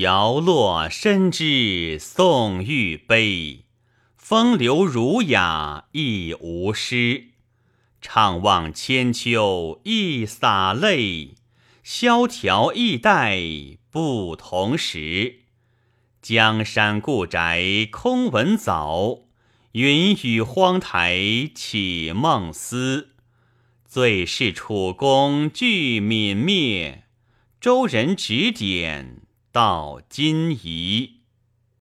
摇落深知宋玉悲，风流儒雅亦无诗。怅望千秋一洒泪，萧条易代不同时。江山故宅空闻早，云雨荒台起梦思。最是楚宫俱泯灭，周人指点到今宜。